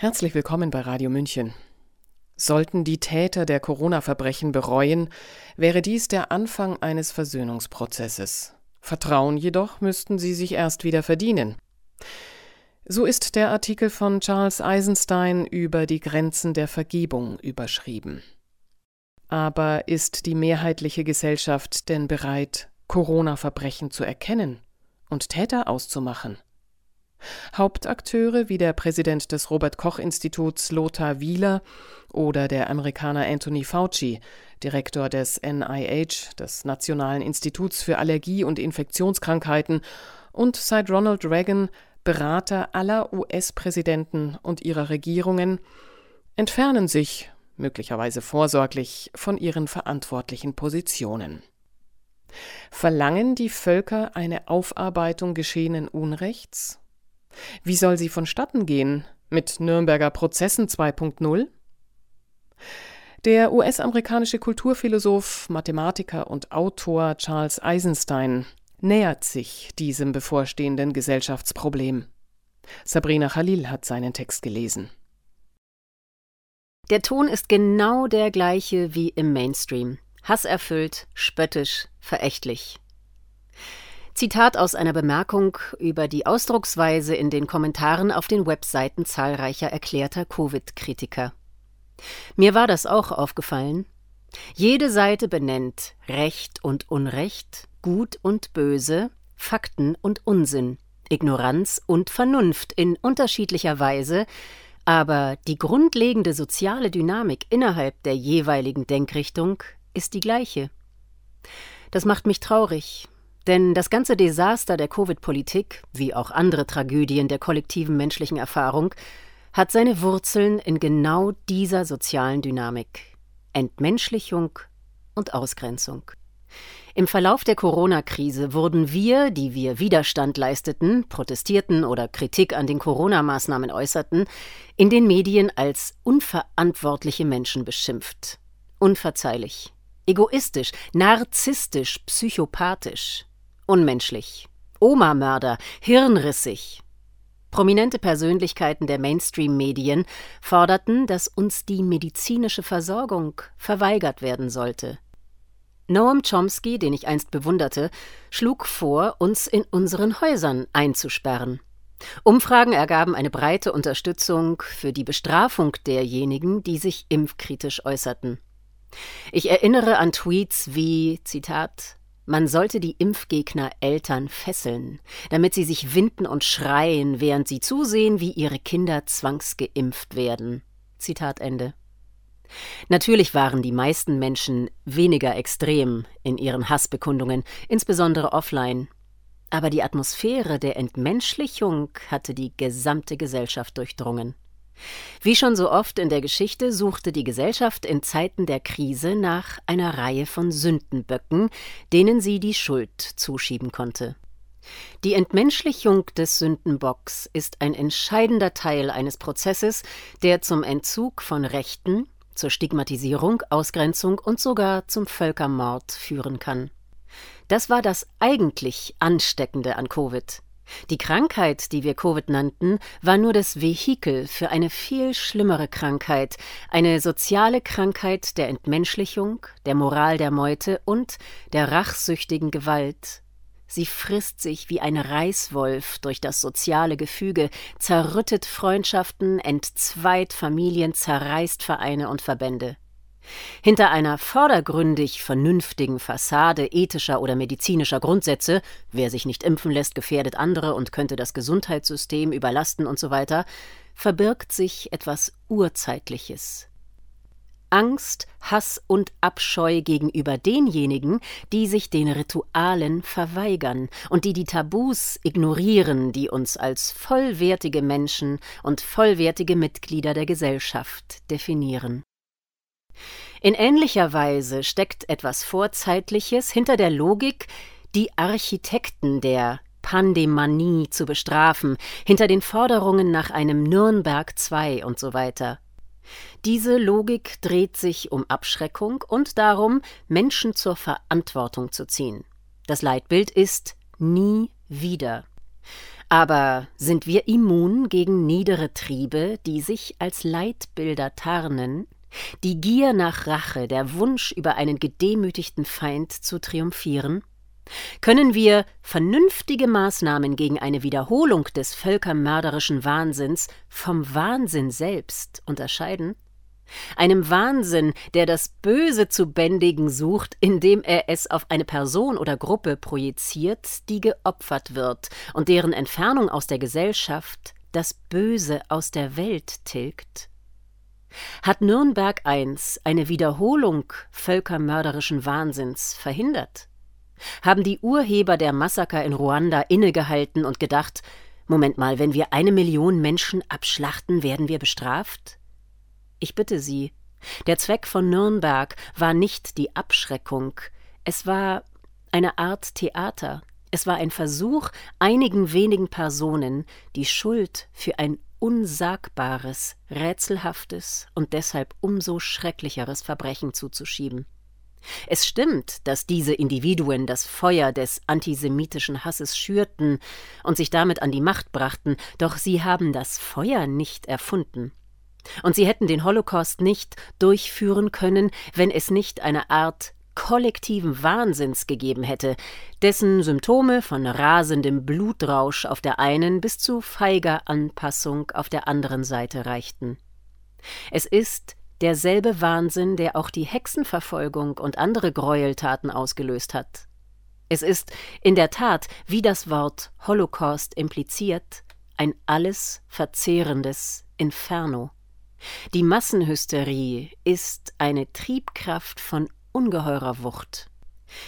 Herzlich willkommen bei Radio München. Sollten die Täter der Corona-Verbrechen bereuen, wäre dies der Anfang eines Versöhnungsprozesses. Vertrauen jedoch müssten sie sich erst wieder verdienen. So ist der Artikel von Charles Eisenstein über die Grenzen der Vergebung überschrieben. Aber ist die mehrheitliche Gesellschaft denn bereit, Corona-Verbrechen zu erkennen und Täter auszumachen? Hauptakteure wie der Präsident des Robert Koch Instituts Lothar Wieler oder der Amerikaner Anthony Fauci, Direktor des NIH, des Nationalen Instituts für Allergie und Infektionskrankheiten, und seit Ronald Reagan Berater aller US-Präsidenten und ihrer Regierungen, entfernen sich, möglicherweise vorsorglich, von ihren verantwortlichen Positionen. Verlangen die Völker eine Aufarbeitung geschehenen Unrechts? Wie soll sie vonstatten gehen? Mit Nürnberger Prozessen 2.0? Der US-amerikanische Kulturphilosoph, Mathematiker und Autor Charles Eisenstein nähert sich diesem bevorstehenden Gesellschaftsproblem. Sabrina Khalil hat seinen Text gelesen. Der Ton ist genau der gleiche wie im Mainstream. Hasserfüllt, spöttisch, verächtlich. Zitat aus einer Bemerkung über die Ausdrucksweise in den Kommentaren auf den Webseiten zahlreicher erklärter Covid-Kritiker. Mir war das auch aufgefallen. Jede Seite benennt Recht und Unrecht, Gut und Böse, Fakten und Unsinn, Ignoranz und Vernunft in unterschiedlicher Weise, aber die grundlegende soziale Dynamik innerhalb der jeweiligen Denkrichtung ist die gleiche. Das macht mich traurig, denn das ganze Desaster der Covid-Politik, wie auch andere Tragödien der kollektiven menschlichen Erfahrung, hat seine Wurzeln in genau dieser sozialen Dynamik Entmenschlichung und Ausgrenzung. Im Verlauf der Corona-Krise wurden wir, die wir Widerstand leisteten, protestierten oder Kritik an den Corona-Maßnahmen äußerten, in den Medien als unverantwortliche Menschen beschimpft. Unverzeihlich, egoistisch, narzisstisch, psychopathisch. Unmenschlich. Oma-Mörder, hirnrissig. Prominente Persönlichkeiten der Mainstream-Medien forderten, dass uns die medizinische Versorgung verweigert werden sollte. Noam Chomsky, den ich einst bewunderte, schlug vor, uns in unseren Häusern einzusperren. Umfragen ergaben eine breite Unterstützung für die Bestrafung derjenigen, die sich impfkritisch äußerten. Ich erinnere an Tweets wie Zitat man sollte die Impfgegner Eltern fesseln, damit sie sich winden und schreien, während sie zusehen, wie ihre Kinder zwangsgeimpft werden. Zitat Ende. Natürlich waren die meisten Menschen weniger extrem in ihren Hassbekundungen, insbesondere offline. Aber die Atmosphäre der Entmenschlichung hatte die gesamte Gesellschaft durchdrungen. Wie schon so oft in der Geschichte suchte die Gesellschaft in Zeiten der Krise nach einer Reihe von Sündenböcken, denen sie die Schuld zuschieben konnte. Die Entmenschlichung des Sündenbocks ist ein entscheidender Teil eines Prozesses, der zum Entzug von Rechten, zur Stigmatisierung, Ausgrenzung und sogar zum Völkermord führen kann. Das war das eigentlich Ansteckende an Covid. Die Krankheit, die wir Covid nannten, war nur das Vehikel für eine viel schlimmere Krankheit, eine soziale Krankheit der Entmenschlichung, der Moral der Meute und der rachsüchtigen Gewalt. Sie frisst sich wie ein Reißwolf durch das soziale Gefüge, zerrüttet Freundschaften, entzweit Familien, zerreißt Vereine und Verbände. Hinter einer vordergründig vernünftigen Fassade ethischer oder medizinischer Grundsätze, wer sich nicht impfen lässt, gefährdet andere und könnte das Gesundheitssystem überlasten und so weiter, verbirgt sich etwas Urzeitliches. Angst, Hass und Abscheu gegenüber denjenigen, die sich den Ritualen verweigern und die die Tabus ignorieren, die uns als vollwertige Menschen und vollwertige Mitglieder der Gesellschaft definieren. In ähnlicher Weise steckt etwas Vorzeitliches hinter der Logik, die Architekten der Pandemanie zu bestrafen, hinter den Forderungen nach einem Nürnberg II und so weiter. Diese Logik dreht sich um Abschreckung und darum, Menschen zur Verantwortung zu ziehen. Das Leitbild ist nie wieder. Aber sind wir immun gegen niedere Triebe, die sich als Leitbilder tarnen, die Gier nach Rache, der Wunsch, über einen gedemütigten Feind zu triumphieren? Können wir vernünftige Maßnahmen gegen eine Wiederholung des völkermörderischen Wahnsinns vom Wahnsinn selbst unterscheiden? Einem Wahnsinn, der das Böse zu bändigen sucht, indem er es auf eine Person oder Gruppe projiziert, die geopfert wird und deren Entfernung aus der Gesellschaft das Böse aus der Welt tilgt? Hat Nürnberg I eine Wiederholung völkermörderischen Wahnsinns verhindert? Haben die Urheber der Massaker in Ruanda innegehalten und gedacht, Moment mal, wenn wir eine Million Menschen abschlachten, werden wir bestraft? Ich bitte Sie, der Zweck von Nürnberg war nicht die Abschreckung, es war eine Art Theater, es war ein Versuch, einigen wenigen Personen die Schuld für ein unsagbares, rätselhaftes und deshalb umso schrecklicheres Verbrechen zuzuschieben. Es stimmt, dass diese Individuen das Feuer des antisemitischen Hasses schürten und sich damit an die Macht brachten, doch sie haben das Feuer nicht erfunden. Und sie hätten den Holocaust nicht durchführen können, wenn es nicht eine Art kollektiven Wahnsinns gegeben hätte, dessen Symptome von rasendem Blutrausch auf der einen bis zu feiger Anpassung auf der anderen Seite reichten. Es ist derselbe Wahnsinn, der auch die Hexenverfolgung und andere Gräueltaten ausgelöst hat. Es ist in der Tat, wie das Wort Holocaust impliziert, ein alles verzehrendes Inferno. Die Massenhysterie ist eine Triebkraft von ungeheurer Wucht.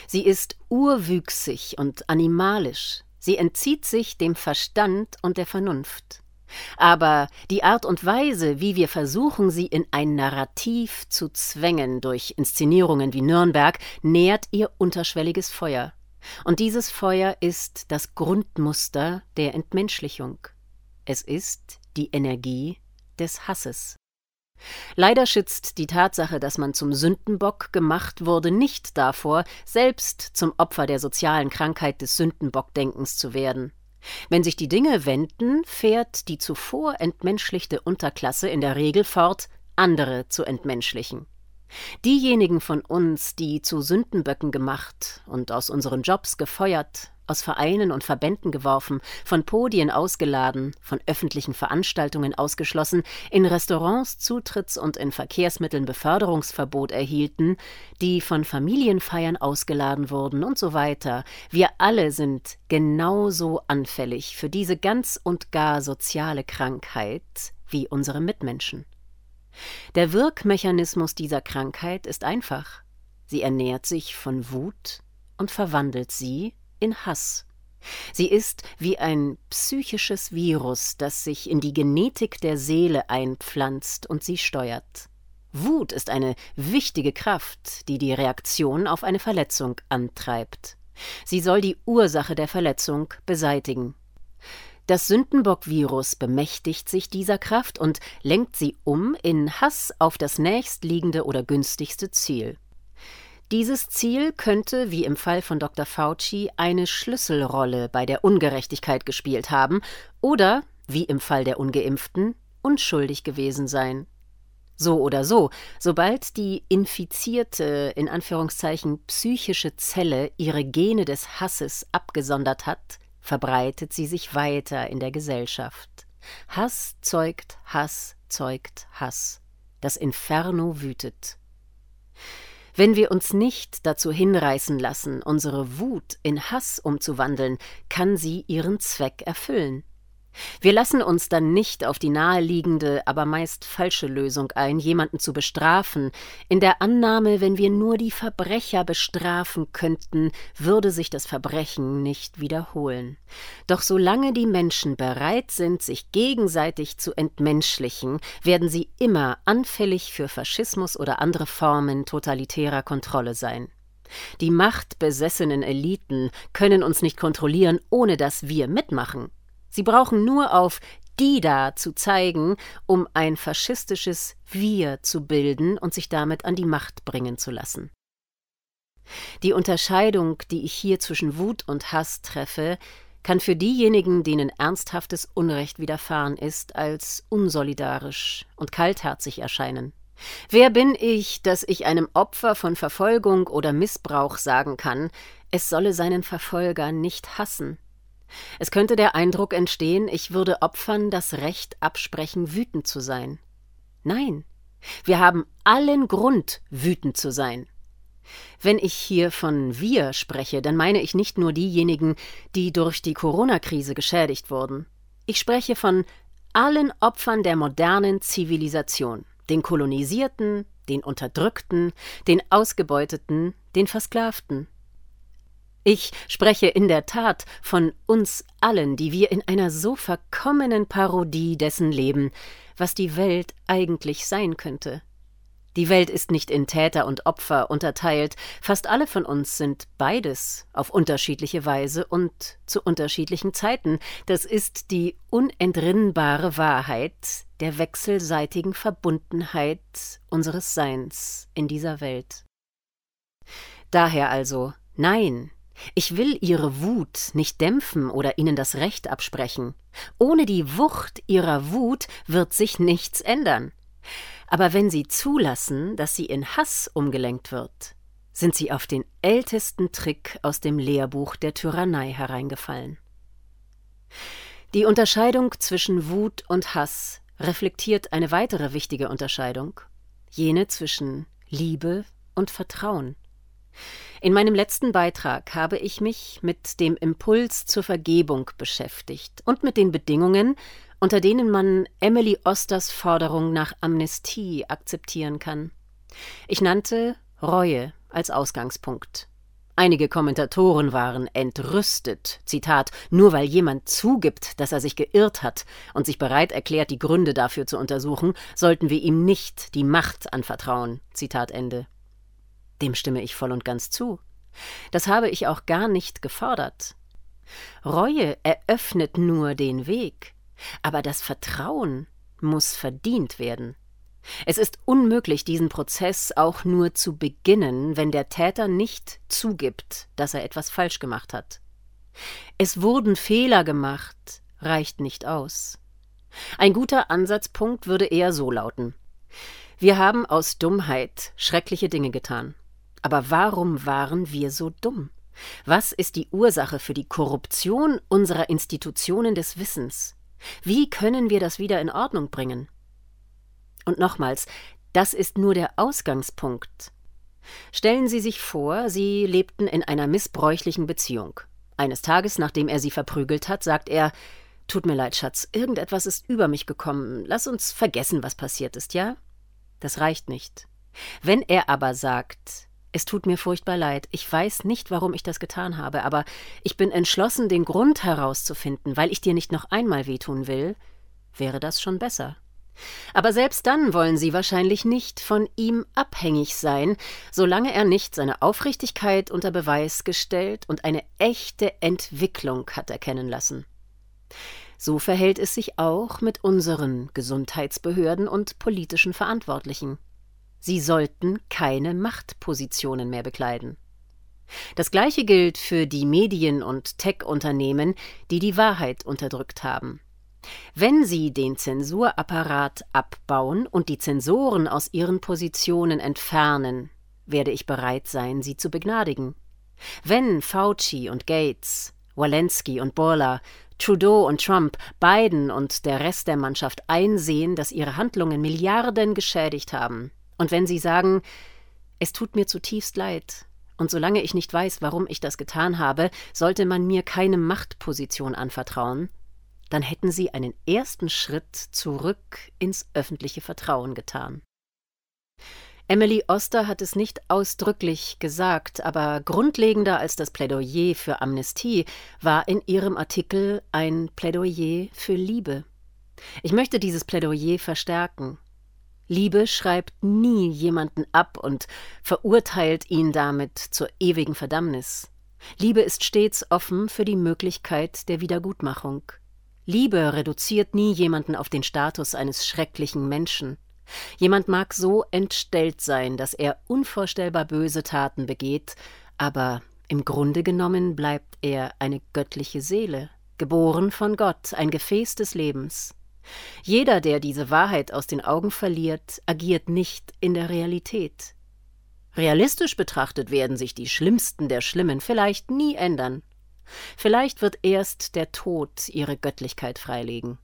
Sie ist urwüchsig und animalisch, sie entzieht sich dem Verstand und der Vernunft. Aber die Art und Weise, wie wir versuchen, sie in ein Narrativ zu zwängen durch Inszenierungen wie Nürnberg, nährt ihr unterschwelliges Feuer. Und dieses Feuer ist das Grundmuster der Entmenschlichung. Es ist die Energie des Hasses. Leider schützt die Tatsache, dass man zum Sündenbock gemacht wurde, nicht davor, selbst zum Opfer der sozialen Krankheit des Sündenbockdenkens zu werden. Wenn sich die Dinge wenden, fährt die zuvor entmenschlichte Unterklasse in der Regel fort, andere zu entmenschlichen. Diejenigen von uns, die zu Sündenböcken gemacht und aus unseren Jobs gefeuert, aus Vereinen und Verbänden geworfen, von Podien ausgeladen, von öffentlichen Veranstaltungen ausgeschlossen, in Restaurants Zutritts- und in Verkehrsmitteln Beförderungsverbot erhielten, die von Familienfeiern ausgeladen wurden und so weiter. Wir alle sind genauso anfällig für diese ganz und gar soziale Krankheit wie unsere Mitmenschen. Der Wirkmechanismus dieser Krankheit ist einfach. Sie ernährt sich von Wut und verwandelt sie in Hass. Sie ist wie ein psychisches Virus, das sich in die Genetik der Seele einpflanzt und sie steuert. Wut ist eine wichtige Kraft, die die Reaktion auf eine Verletzung antreibt. Sie soll die Ursache der Verletzung beseitigen. Das Sündenbock-Virus bemächtigt sich dieser Kraft und lenkt sie um in Hass auf das nächstliegende oder günstigste Ziel. Dieses Ziel könnte, wie im Fall von Dr. Fauci, eine Schlüsselrolle bei der Ungerechtigkeit gespielt haben oder, wie im Fall der ungeimpften, unschuldig gewesen sein. So oder so, sobald die infizierte, in Anführungszeichen psychische Zelle ihre Gene des Hasses abgesondert hat, verbreitet sie sich weiter in der Gesellschaft. Hass zeugt Hass zeugt Hass. Das Inferno wütet. Wenn wir uns nicht dazu hinreißen lassen, unsere Wut in Hass umzuwandeln, kann sie ihren Zweck erfüllen. Wir lassen uns dann nicht auf die naheliegende, aber meist falsche Lösung ein, jemanden zu bestrafen, in der Annahme, wenn wir nur die Verbrecher bestrafen könnten, würde sich das Verbrechen nicht wiederholen. Doch solange die Menschen bereit sind, sich gegenseitig zu entmenschlichen, werden sie immer anfällig für Faschismus oder andere Formen totalitärer Kontrolle sein. Die machtbesessenen Eliten können uns nicht kontrollieren, ohne dass wir mitmachen. Sie brauchen nur auf die da zu zeigen, um ein faschistisches Wir zu bilden und sich damit an die Macht bringen zu lassen. Die Unterscheidung, die ich hier zwischen Wut und Hass treffe, kann für diejenigen, denen ernsthaftes Unrecht widerfahren ist, als unsolidarisch und kaltherzig erscheinen. Wer bin ich, dass ich einem Opfer von Verfolgung oder Missbrauch sagen kann, es solle seinen Verfolger nicht hassen? Es könnte der Eindruck entstehen, ich würde Opfern das Recht absprechen, wütend zu sein. Nein, wir haben allen Grund, wütend zu sein. Wenn ich hier von wir spreche, dann meine ich nicht nur diejenigen, die durch die Corona-Krise geschädigt wurden. Ich spreche von allen Opfern der modernen Zivilisation, den Kolonisierten, den Unterdrückten, den Ausgebeuteten, den Versklavten. Ich spreche in der Tat von uns allen, die wir in einer so verkommenen Parodie dessen leben, was die Welt eigentlich sein könnte. Die Welt ist nicht in Täter und Opfer unterteilt, fast alle von uns sind beides auf unterschiedliche Weise und zu unterschiedlichen Zeiten, das ist die unentrinnbare Wahrheit der wechselseitigen Verbundenheit unseres Seins in dieser Welt. Daher also, nein, ich will ihre Wut nicht dämpfen oder ihnen das Recht absprechen. Ohne die Wucht ihrer Wut wird sich nichts ändern. Aber wenn sie zulassen, dass sie in Hass umgelenkt wird, sind sie auf den ältesten Trick aus dem Lehrbuch der Tyrannei hereingefallen. Die Unterscheidung zwischen Wut und Hass reflektiert eine weitere wichtige Unterscheidung, jene zwischen Liebe und Vertrauen. In meinem letzten Beitrag habe ich mich mit dem Impuls zur Vergebung beschäftigt und mit den Bedingungen, unter denen man Emily Osters Forderung nach Amnestie akzeptieren kann. Ich nannte Reue als Ausgangspunkt. Einige Kommentatoren waren entrüstet, Zitat, nur weil jemand zugibt, dass er sich geirrt hat und sich bereit erklärt, die Gründe dafür zu untersuchen, sollten wir ihm nicht die Macht anvertrauen. Zitat Ende. Dem stimme ich voll und ganz zu. Das habe ich auch gar nicht gefordert. Reue eröffnet nur den Weg. Aber das Vertrauen muss verdient werden. Es ist unmöglich, diesen Prozess auch nur zu beginnen, wenn der Täter nicht zugibt, dass er etwas falsch gemacht hat. Es wurden Fehler gemacht, reicht nicht aus. Ein guter Ansatzpunkt würde eher so lauten Wir haben aus Dummheit schreckliche Dinge getan. Aber warum waren wir so dumm? Was ist die Ursache für die Korruption unserer Institutionen des Wissens? Wie können wir das wieder in Ordnung bringen? Und nochmals, das ist nur der Ausgangspunkt. Stellen Sie sich vor, Sie lebten in einer missbräuchlichen Beziehung. Eines Tages, nachdem er Sie verprügelt hat, sagt er Tut mir leid, Schatz, irgendetwas ist über mich gekommen. Lass uns vergessen, was passiert ist, ja? Das reicht nicht. Wenn er aber sagt es tut mir furchtbar leid. Ich weiß nicht, warum ich das getan habe, aber ich bin entschlossen, den Grund herauszufinden, weil ich dir nicht noch einmal wehtun will, wäre das schon besser. Aber selbst dann wollen Sie wahrscheinlich nicht von ihm abhängig sein, solange er nicht seine Aufrichtigkeit unter Beweis gestellt und eine echte Entwicklung hat erkennen lassen. So verhält es sich auch mit unseren Gesundheitsbehörden und politischen Verantwortlichen. Sie sollten keine Machtpositionen mehr bekleiden. Das Gleiche gilt für die Medien- und Tech-Unternehmen, die die Wahrheit unterdrückt haben. Wenn sie den Zensurapparat abbauen und die Zensoren aus ihren Positionen entfernen, werde ich bereit sein, sie zu begnadigen. Wenn Fauci und Gates, Walensky und Borla, Trudeau und Trump, Biden und der Rest der Mannschaft einsehen, dass ihre Handlungen Milliarden geschädigt haben, und wenn Sie sagen, es tut mir zutiefst leid, und solange ich nicht weiß, warum ich das getan habe, sollte man mir keine Machtposition anvertrauen, dann hätten Sie einen ersten Schritt zurück ins öffentliche Vertrauen getan. Emily Oster hat es nicht ausdrücklich gesagt, aber grundlegender als das Plädoyer für Amnestie war in ihrem Artikel ein Plädoyer für Liebe. Ich möchte dieses Plädoyer verstärken. Liebe schreibt nie jemanden ab und verurteilt ihn damit zur ewigen Verdammnis. Liebe ist stets offen für die Möglichkeit der Wiedergutmachung. Liebe reduziert nie jemanden auf den Status eines schrecklichen Menschen. Jemand mag so entstellt sein, dass er unvorstellbar böse Taten begeht, aber Im Grunde genommen bleibt er eine göttliche Seele, geboren von Gott, ein Gefäß des Lebens. Jeder, der diese Wahrheit aus den Augen verliert, agiert nicht in der Realität. Realistisch betrachtet werden sich die Schlimmsten der Schlimmen vielleicht nie ändern. Vielleicht wird erst der Tod ihre Göttlichkeit freilegen.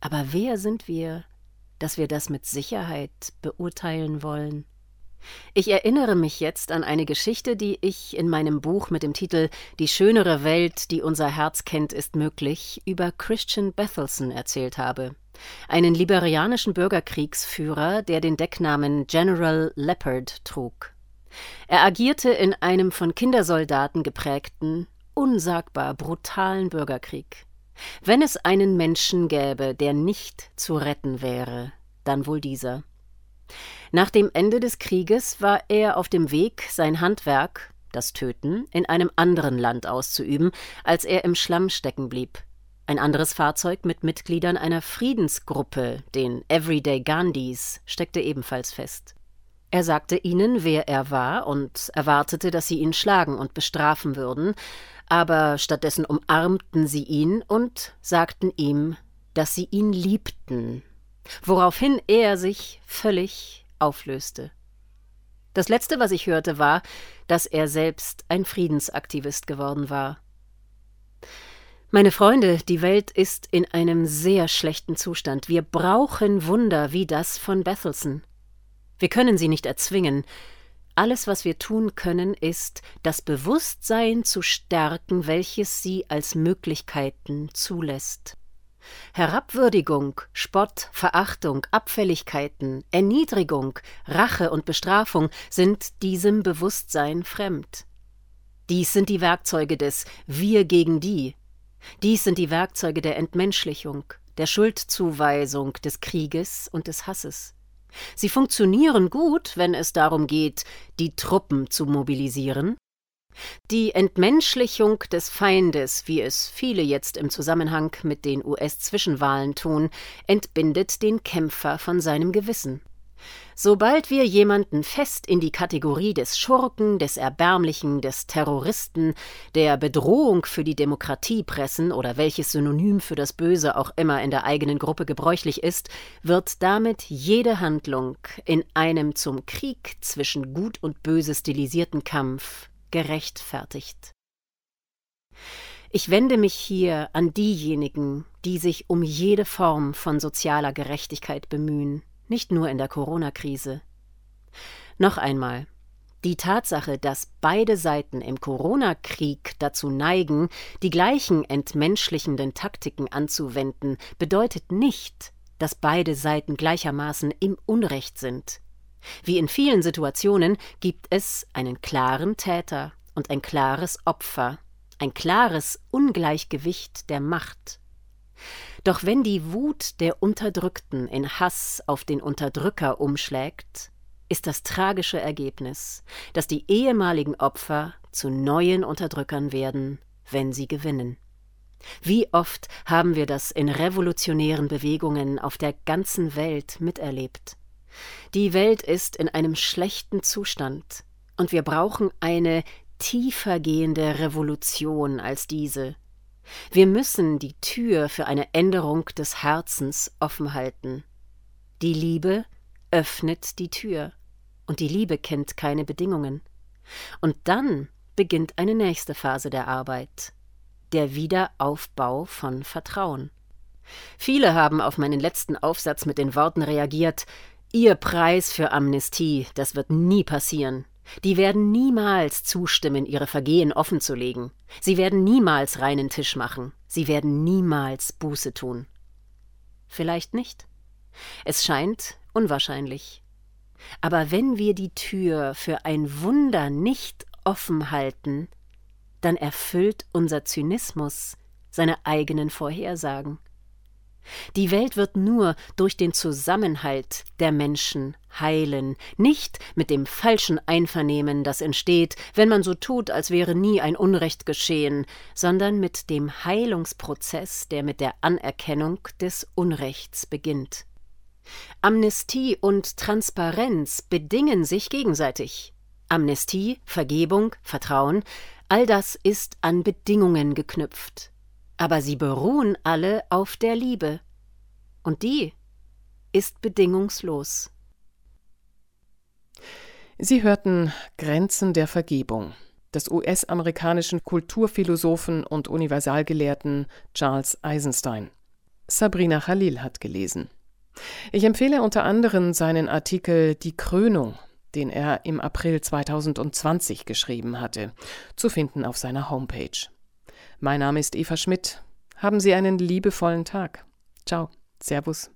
Aber wer sind wir, dass wir das mit Sicherheit beurteilen wollen? Ich erinnere mich jetzt an eine Geschichte, die ich in meinem Buch mit dem Titel Die schönere Welt, die unser Herz kennt, ist möglich über Christian Bethelson erzählt habe, einen liberianischen Bürgerkriegsführer, der den Decknamen General Leopard trug. Er agierte in einem von Kindersoldaten geprägten, unsagbar brutalen Bürgerkrieg. Wenn es einen Menschen gäbe, der nicht zu retten wäre, dann wohl dieser. Nach dem Ende des Krieges war er auf dem Weg, sein Handwerk, das Töten, in einem anderen Land auszuüben, als er im Schlamm stecken blieb. Ein anderes Fahrzeug mit Mitgliedern einer Friedensgruppe, den Everyday Gandhis, steckte ebenfalls fest. Er sagte ihnen, wer er war, und erwartete, dass sie ihn schlagen und bestrafen würden, aber stattdessen umarmten sie ihn und sagten ihm, dass sie ihn liebten, woraufhin er sich völlig auflöste. Das Letzte, was ich hörte, war, dass er selbst ein Friedensaktivist geworden war. Meine Freunde, die Welt ist in einem sehr schlechten Zustand. Wir brauchen Wunder wie das von Bethelson. Wir können sie nicht erzwingen. Alles, was wir tun können, ist, das Bewusstsein zu stärken, welches sie als Möglichkeiten zulässt. Herabwürdigung, Spott, Verachtung, Abfälligkeiten, Erniedrigung, Rache und Bestrafung sind diesem Bewusstsein fremd. Dies sind die Werkzeuge des Wir gegen die. Dies sind die Werkzeuge der Entmenschlichung, der Schuldzuweisung, des Krieges und des Hasses. Sie funktionieren gut, wenn es darum geht, die Truppen zu mobilisieren. Die Entmenschlichung des Feindes, wie es viele jetzt im Zusammenhang mit den US-Zwischenwahlen tun, entbindet den Kämpfer von seinem Gewissen. Sobald wir jemanden fest in die Kategorie des Schurken, des Erbärmlichen, des Terroristen, der Bedrohung für die Demokratie pressen oder welches Synonym für das Böse auch immer in der eigenen Gruppe gebräuchlich ist, wird damit jede Handlung in einem zum Krieg zwischen Gut und Böse stilisierten Kampf gerechtfertigt. Ich wende mich hier an diejenigen, die sich um jede Form von sozialer Gerechtigkeit bemühen, nicht nur in der Corona-Krise. Noch einmal, die Tatsache, dass beide Seiten im Corona-Krieg dazu neigen, die gleichen entmenschlichenden Taktiken anzuwenden, bedeutet nicht, dass beide Seiten gleichermaßen im Unrecht sind. Wie in vielen Situationen gibt es einen klaren Täter und ein klares Opfer, ein klares Ungleichgewicht der Macht. Doch wenn die Wut der Unterdrückten in Hass auf den Unterdrücker umschlägt, ist das tragische Ergebnis, dass die ehemaligen Opfer zu neuen Unterdrückern werden, wenn sie gewinnen. Wie oft haben wir das in revolutionären Bewegungen auf der ganzen Welt miterlebt? Die Welt ist in einem schlechten Zustand, und wir brauchen eine tiefer gehende Revolution als diese, wir müssen die Tür für eine Änderung des Herzens offen halten. Die Liebe öffnet die Tür, und die Liebe kennt keine Bedingungen. Und dann beginnt eine nächste Phase der Arbeit, der Wiederaufbau von Vertrauen. Viele haben auf meinen letzten Aufsatz mit den Worten reagiert Ihr Preis für Amnestie, das wird nie passieren. Die werden niemals zustimmen, ihre Vergehen offenzulegen. Sie werden niemals reinen Tisch machen. Sie werden niemals Buße tun. Vielleicht nicht. Es scheint unwahrscheinlich. Aber wenn wir die Tür für ein Wunder nicht offen halten, dann erfüllt unser Zynismus seine eigenen Vorhersagen. Die Welt wird nur durch den Zusammenhalt der Menschen heilen, nicht mit dem falschen Einvernehmen, das entsteht, wenn man so tut, als wäre nie ein Unrecht geschehen, sondern mit dem Heilungsprozess, der mit der Anerkennung des Unrechts beginnt. Amnestie und Transparenz bedingen sich gegenseitig. Amnestie, Vergebung, Vertrauen All das ist an Bedingungen geknüpft, aber sie beruhen alle auf der Liebe. Und die ist bedingungslos. Sie hörten Grenzen der Vergebung des US-amerikanischen Kulturphilosophen und Universalgelehrten Charles Eisenstein. Sabrina Khalil hat gelesen. Ich empfehle unter anderem seinen Artikel Die Krönung, den er im April 2020 geschrieben hatte, zu finden auf seiner Homepage. Mein Name ist Eva Schmidt. Haben Sie einen liebevollen Tag. Ciao. Servus.